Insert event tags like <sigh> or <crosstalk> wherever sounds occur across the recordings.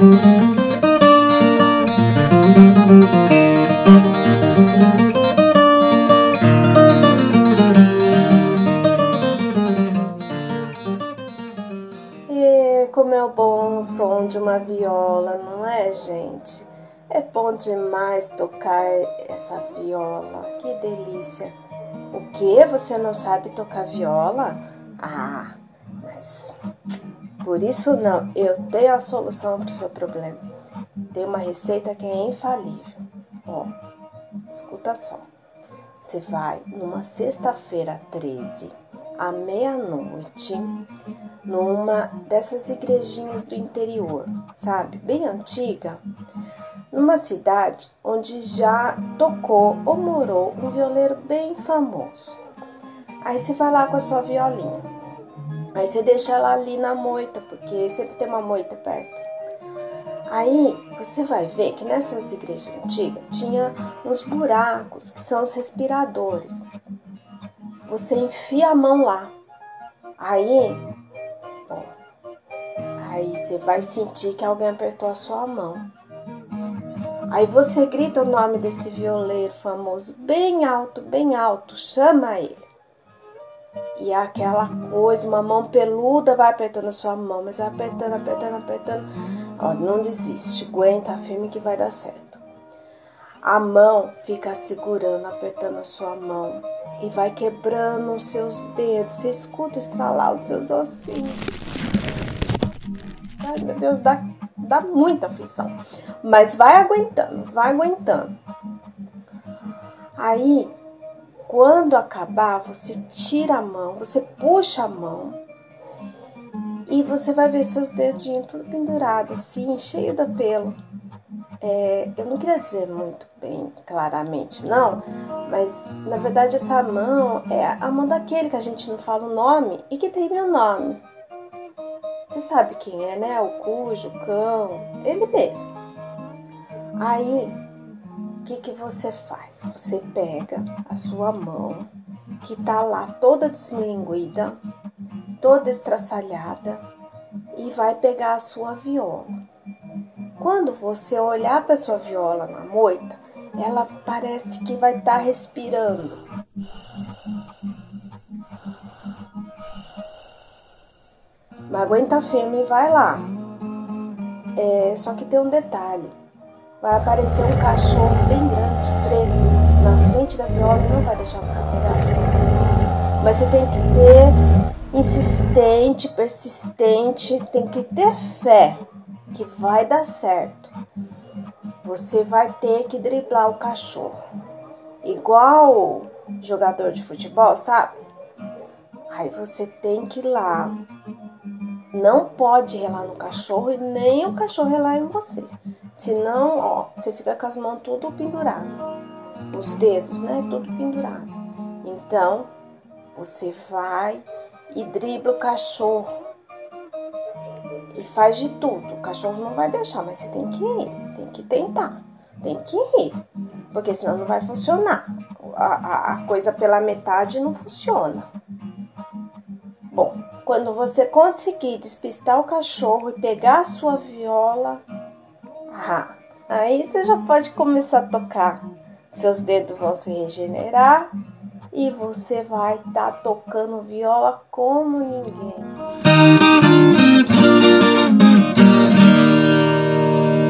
E como é o bom som de uma viola, não é, gente? É bom demais tocar essa viola. Que delícia. O que? Você não sabe tocar viola? Ah, mas por isso não. Eu tenho a solução para o seu problema. Tem uma receita que é infalível. Ó, escuta só. Você vai numa sexta-feira 13, à meia-noite, numa dessas igrejinhas do interior, sabe? Bem antiga numa cidade onde já tocou ou morou um violeiro bem famoso. Aí você vai lá com a sua violinha. Aí você deixa ela ali na moita, porque sempre tem uma moita perto. Aí você vai ver que nessas igrejas antigas tinha uns buracos que são os respiradores. Você enfia a mão lá. Aí, bom, aí você vai sentir que alguém apertou a sua mão. Aí você grita o nome desse violeiro famoso bem alto, bem alto, chama ele. E aquela coisa, uma mão peluda vai apertando a sua mão, mas vai apertando, apertando, apertando. Ó, não desiste, aguenta firme que vai dar certo. A mão fica segurando, apertando a sua mão e vai quebrando os seus dedos. Você escuta estralar os seus ossinhos. Ai, meu Deus, dá dá muita aflição. Mas vai aguentando, vai aguentando. Aí, quando acabar, você tira a mão, você puxa a mão e você vai ver seus dedinhos tudo pendurado, assim, cheio de pelo. É, eu não queria dizer muito bem claramente, não, mas na verdade essa mão é a mão daquele que a gente não fala o nome e que tem meu nome. Você sabe quem é, né? O cujo, o cão, ele mesmo. Aí, que, que você faz? Você pega a sua mão, que tá lá toda desmilinguida, toda estraçalhada, e vai pegar a sua viola. Quando você olhar para sua viola na moita, ela parece que vai estar tá respirando. Mas aguenta firme e vai lá. É, só que tem um detalhe. Vai aparecer um cachorro bem grande, preto, na frente da viola e não vai deixar você pegar. Mas você tem que ser insistente, persistente, tem que ter fé que vai dar certo. Você vai ter que driblar o cachorro. Igual jogador de futebol, sabe? Aí você tem que ir lá não pode relar no cachorro e nem o cachorro relar em você. Senão, ó, você fica com as mãos tudo pendurado. Os dedos, né? Tudo pendurado. Então, você vai e dribla o cachorro. E faz de tudo. O cachorro não vai deixar, mas você tem que ir. Tem que tentar. Tem que ir. Porque senão não vai funcionar. A, a, a coisa pela metade não funciona. Bom, quando você conseguir despistar o cachorro e pegar a sua viola, aí você já pode começar a tocar. Seus dedos vão se regenerar e você vai estar tá tocando viola como ninguém.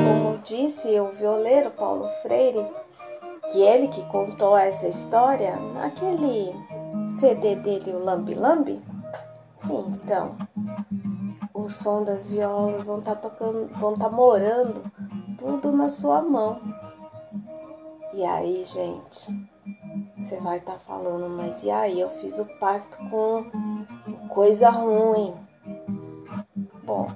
Como disse o violeiro Paulo Freire, que ele que contou essa história naquele CD dele, o Lambi Lambi, então, o som das violas vão estar tá tocando, vão estar tá morando tudo na sua mão. E aí, gente, você vai estar tá falando, mas e aí? Eu fiz o pacto com coisa ruim. Bom,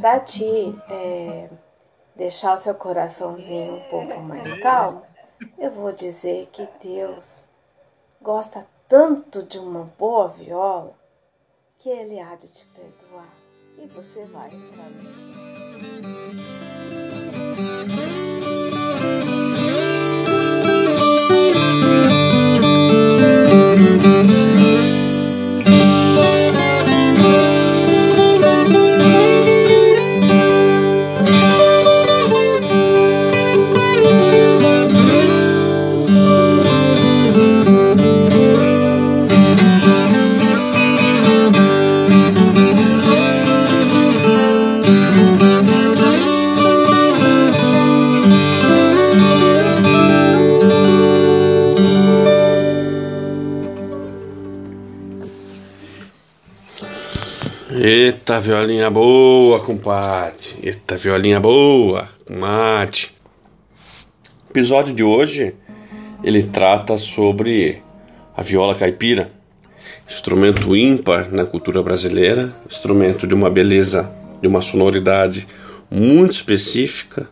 para te é, deixar o seu coraçãozinho um pouco mais calmo, eu vou dizer que Deus gosta tanto de uma boa viola que ele há de te perdoar e você vai entrar no céu. Eita, violinha boa, compadre. Eita, violinha boa, mate. O episódio de hoje ele trata sobre a viola caipira, instrumento ímpar na cultura brasileira, instrumento de uma beleza, de uma sonoridade muito específica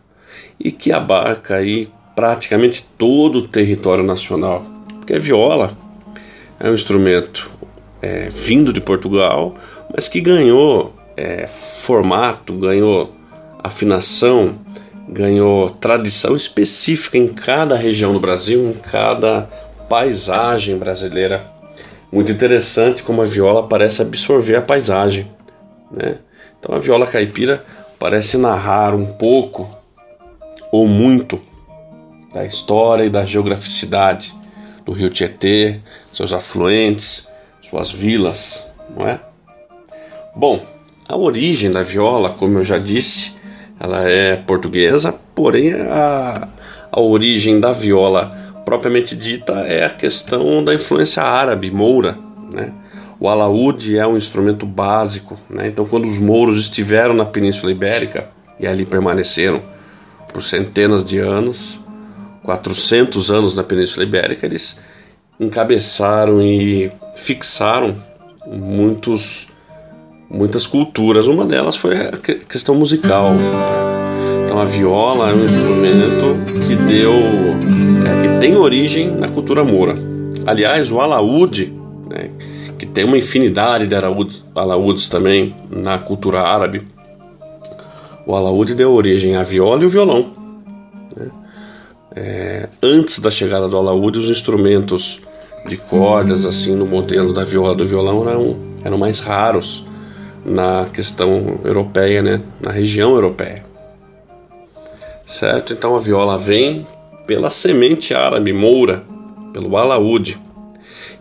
e que abarca aí praticamente todo o território nacional. Porque a viola é um instrumento é, vindo de Portugal, mas que ganhou é, formato, ganhou afinação, ganhou tradição específica em cada região do Brasil, em cada paisagem brasileira. Muito interessante como a viola parece absorver a paisagem. Né? Então a viola caipira parece narrar um pouco ou muito da história e da geograficidade do rio Tietê, seus afluentes, suas vilas, não é? Bom, a origem da viola, como eu já disse, ela é portuguesa, porém a, a origem da viola propriamente dita é a questão da influência árabe, moura, né? O alaúde é um instrumento básico, né? então quando os mouros estiveram na Península Ibérica e ali permaneceram por centenas de anos, 400 anos na Península Ibérica, eles encabeçaram e fixaram muitos, muitas culturas. Uma delas foi a questão musical. Então a viola é um instrumento que deu, é, que tem origem na cultura moura. Aliás, o alaúde, né, que tem uma infinidade de alaúdes também na cultura árabe, o alaúde deu origem à viola e o violão. Né? É, antes da chegada do alaúde, os instrumentos de cordas, assim, no modelo da viola do violão eram, eram mais raros na questão europeia, né? na região europeia. Certo? Então a viola vem pela semente árabe moura, pelo alaúde.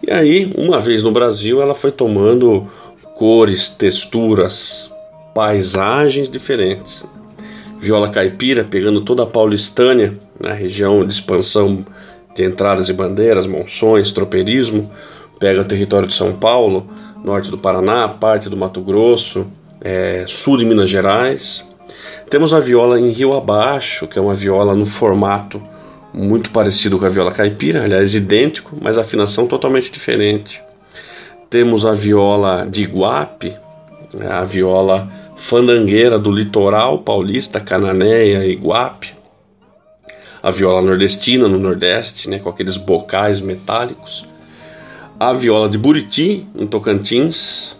E aí, uma vez no Brasil, ela foi tomando cores, texturas, paisagens diferentes. Viola caipira pegando toda a Paulistânia, na região de expansão de entradas e bandeiras, monções, tropeirismo, pega o território de São Paulo, norte do Paraná, parte do Mato Grosso, é, sul de Minas Gerais. Temos a viola em Rio Abaixo, que é uma viola no formato muito parecido com a viola caipira, aliás, idêntico, mas afinação totalmente diferente. Temos a viola de Iguape, a viola fandangueira do litoral paulista, Cananéia, Iguape a viola nordestina no Nordeste, né, com aqueles bocais metálicos, a viola de Buriti, em Tocantins,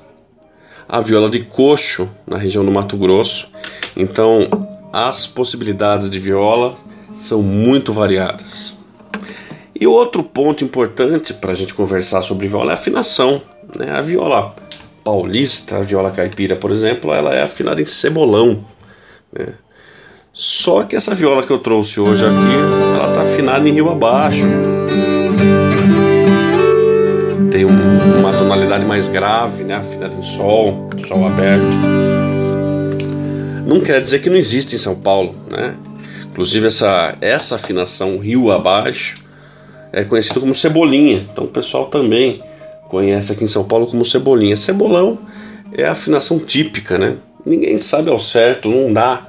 a viola de coxo, na região do Mato Grosso. Então, as possibilidades de viola são muito variadas. E outro ponto importante para a gente conversar sobre viola é a afinação. Né? A viola paulista, a viola caipira, por exemplo, ela é afinada em cebolão. Né? Só que essa viola que eu trouxe hoje aqui, ela tá afinada em rio abaixo. Tem um, uma tonalidade mais grave, né? Afinada em sol, sol aberto. Não quer dizer que não existe em São Paulo, né? Inclusive essa, essa afinação rio abaixo é conhecida como cebolinha. Então o pessoal também conhece aqui em São Paulo como cebolinha. Cebolão é a afinação típica, né? Ninguém sabe ao certo, não dá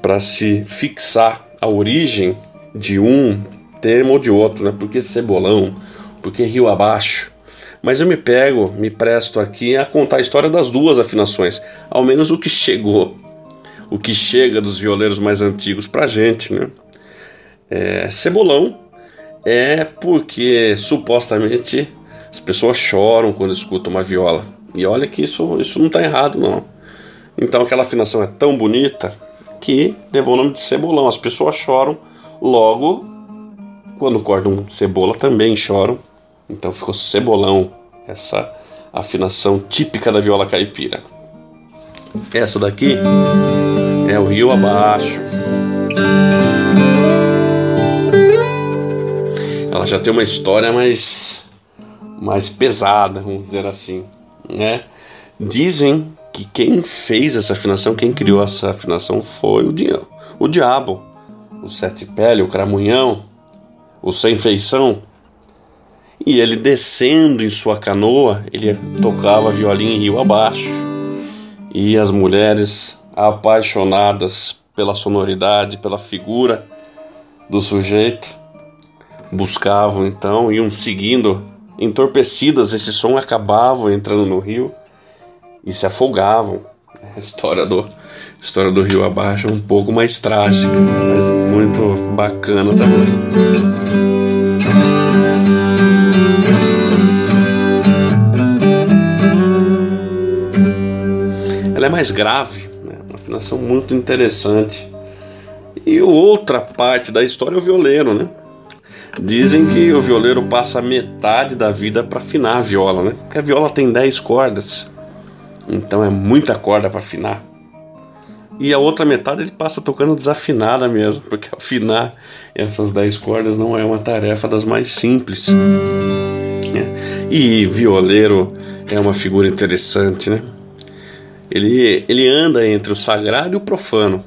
para se fixar a origem de um termo ou de outro, né? Porque cebolão, porque rio abaixo. Mas eu me pego, me presto aqui a contar a história das duas afinações, ao menos o que chegou, o que chega dos violeiros mais antigos para gente, né? É, cebolão é porque supostamente as pessoas choram quando escutam uma viola. E olha que isso, isso não está errado, não. Então aquela afinação é tão bonita que levou o nome de cebolão. As pessoas choram, logo, quando cortam cebola também choram. Então ficou cebolão, essa afinação típica da viola caipira. Essa daqui é o rio abaixo. Ela já tem uma história mais mais pesada, vamos dizer assim, né? Dizem que quem fez essa afinação, quem criou essa afinação foi o, o diabo, o sete pele, o cramunhão, o sem feição. E ele descendo em sua canoa, ele tocava violino rio abaixo. e as mulheres apaixonadas pela sonoridade, pela figura do sujeito, buscavam então, iam seguindo, entorpecidas esse som, acabavam entrando no rio e se afogavam. A história do, história do rio abaixo é um pouco mais trágica, mas muito bacana também. Mais grave, né? uma afinação muito interessante. E outra parte da história é o violeiro, né? Dizem que o violeiro passa metade da vida para afinar a viola, né? Porque a viola tem 10 cordas, então é muita corda para afinar. E a outra metade ele passa tocando desafinada mesmo, porque <laughs> afinar essas 10 cordas não é uma tarefa das mais simples. Né? E violeiro é uma figura interessante, né? Ele, ele anda entre o sagrado e o profano.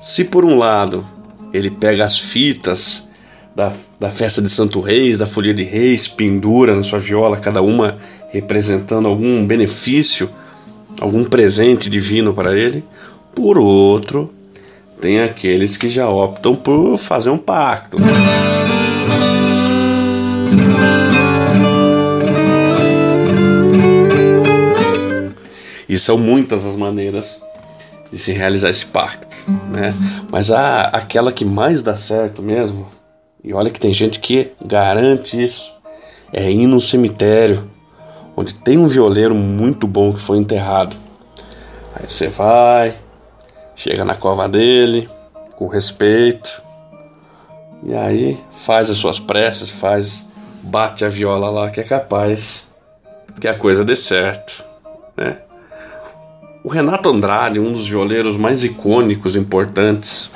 Se por um lado ele pega as fitas da, da festa de Santo Reis, da Folia de Reis, pendura na sua viola, cada uma representando algum benefício, algum presente divino para ele, por outro, tem aqueles que já optam por fazer um pacto. São muitas as maneiras de se realizar esse pacto, né? Mas a, aquela que mais dá certo mesmo, e olha que tem gente que garante isso, é ir no cemitério, onde tem um violeiro muito bom que foi enterrado. Aí você vai, chega na cova dele, com respeito, e aí faz as suas preces, faz, bate a viola lá que é capaz que a coisa dê certo, né? O Renato Andrade, um dos violeiros mais icônicos, importantes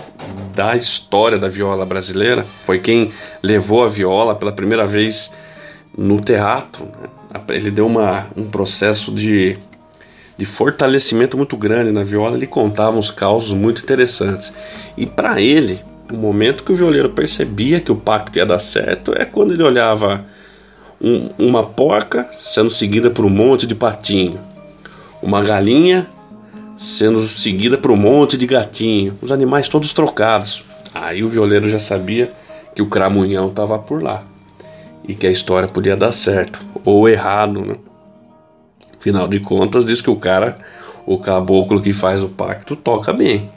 da história da viola brasileira, foi quem levou a viola pela primeira vez no teatro. Né? Ele deu uma, um processo de, de fortalecimento muito grande na viola. Ele contava uns causos muito interessantes. E para ele, o momento que o violeiro percebia que o pacto ia dar certo é quando ele olhava um, uma porca sendo seguida por um monte de patinho uma galinha sendo seguida por um monte de gatinho, os animais todos trocados. Aí o violeiro já sabia que o cramunhão estava por lá e que a história podia dar certo ou errado, né? Afinal de contas, diz que o cara, o caboclo que faz o pacto, toca bem,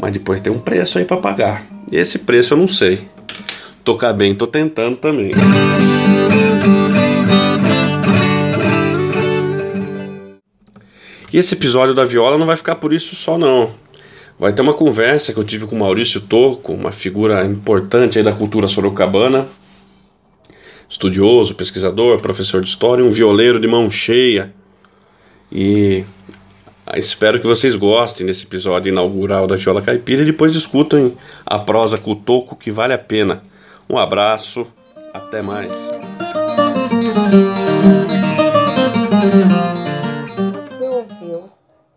mas depois tem um preço aí para pagar. Esse preço eu não sei. Tocar bem, tô tentando também. E esse episódio da viola não vai ficar por isso só não. Vai ter uma conversa que eu tive com Maurício Toco, uma figura importante aí da cultura sorocabana, estudioso, pesquisador, professor de história, um violeiro de mão cheia. E espero que vocês gostem desse episódio inaugural da Viola Caipira e depois escutem a prosa com o Toco, que vale a pena. Um abraço, até mais.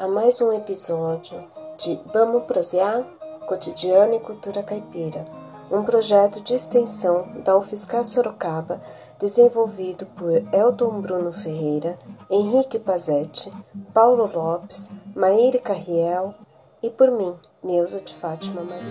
a mais um episódio de Vamos Prosear? Cotidiano e Cultura Caipira, um projeto de extensão da UFSCar Sorocaba, desenvolvido por Elton Bruno Ferreira, Henrique Pazetti, Paulo Lopes, Maíra Carriel e por mim, Neuza de Fátima Maria.